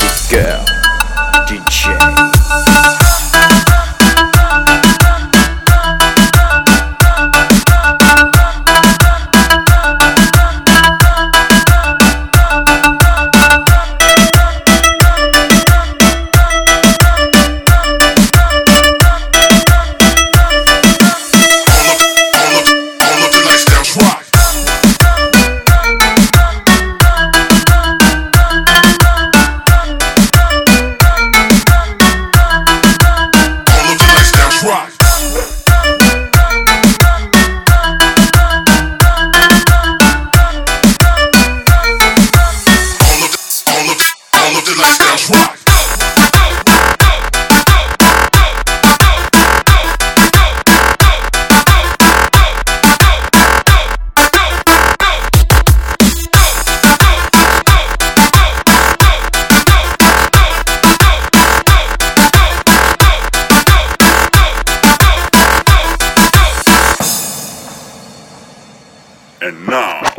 Big girl, DJ. And now,